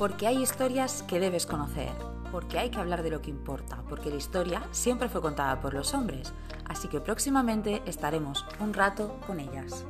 Porque hay historias que debes conocer, porque hay que hablar de lo que importa, porque la historia siempre fue contada por los hombres, así que próximamente estaremos un rato con ellas.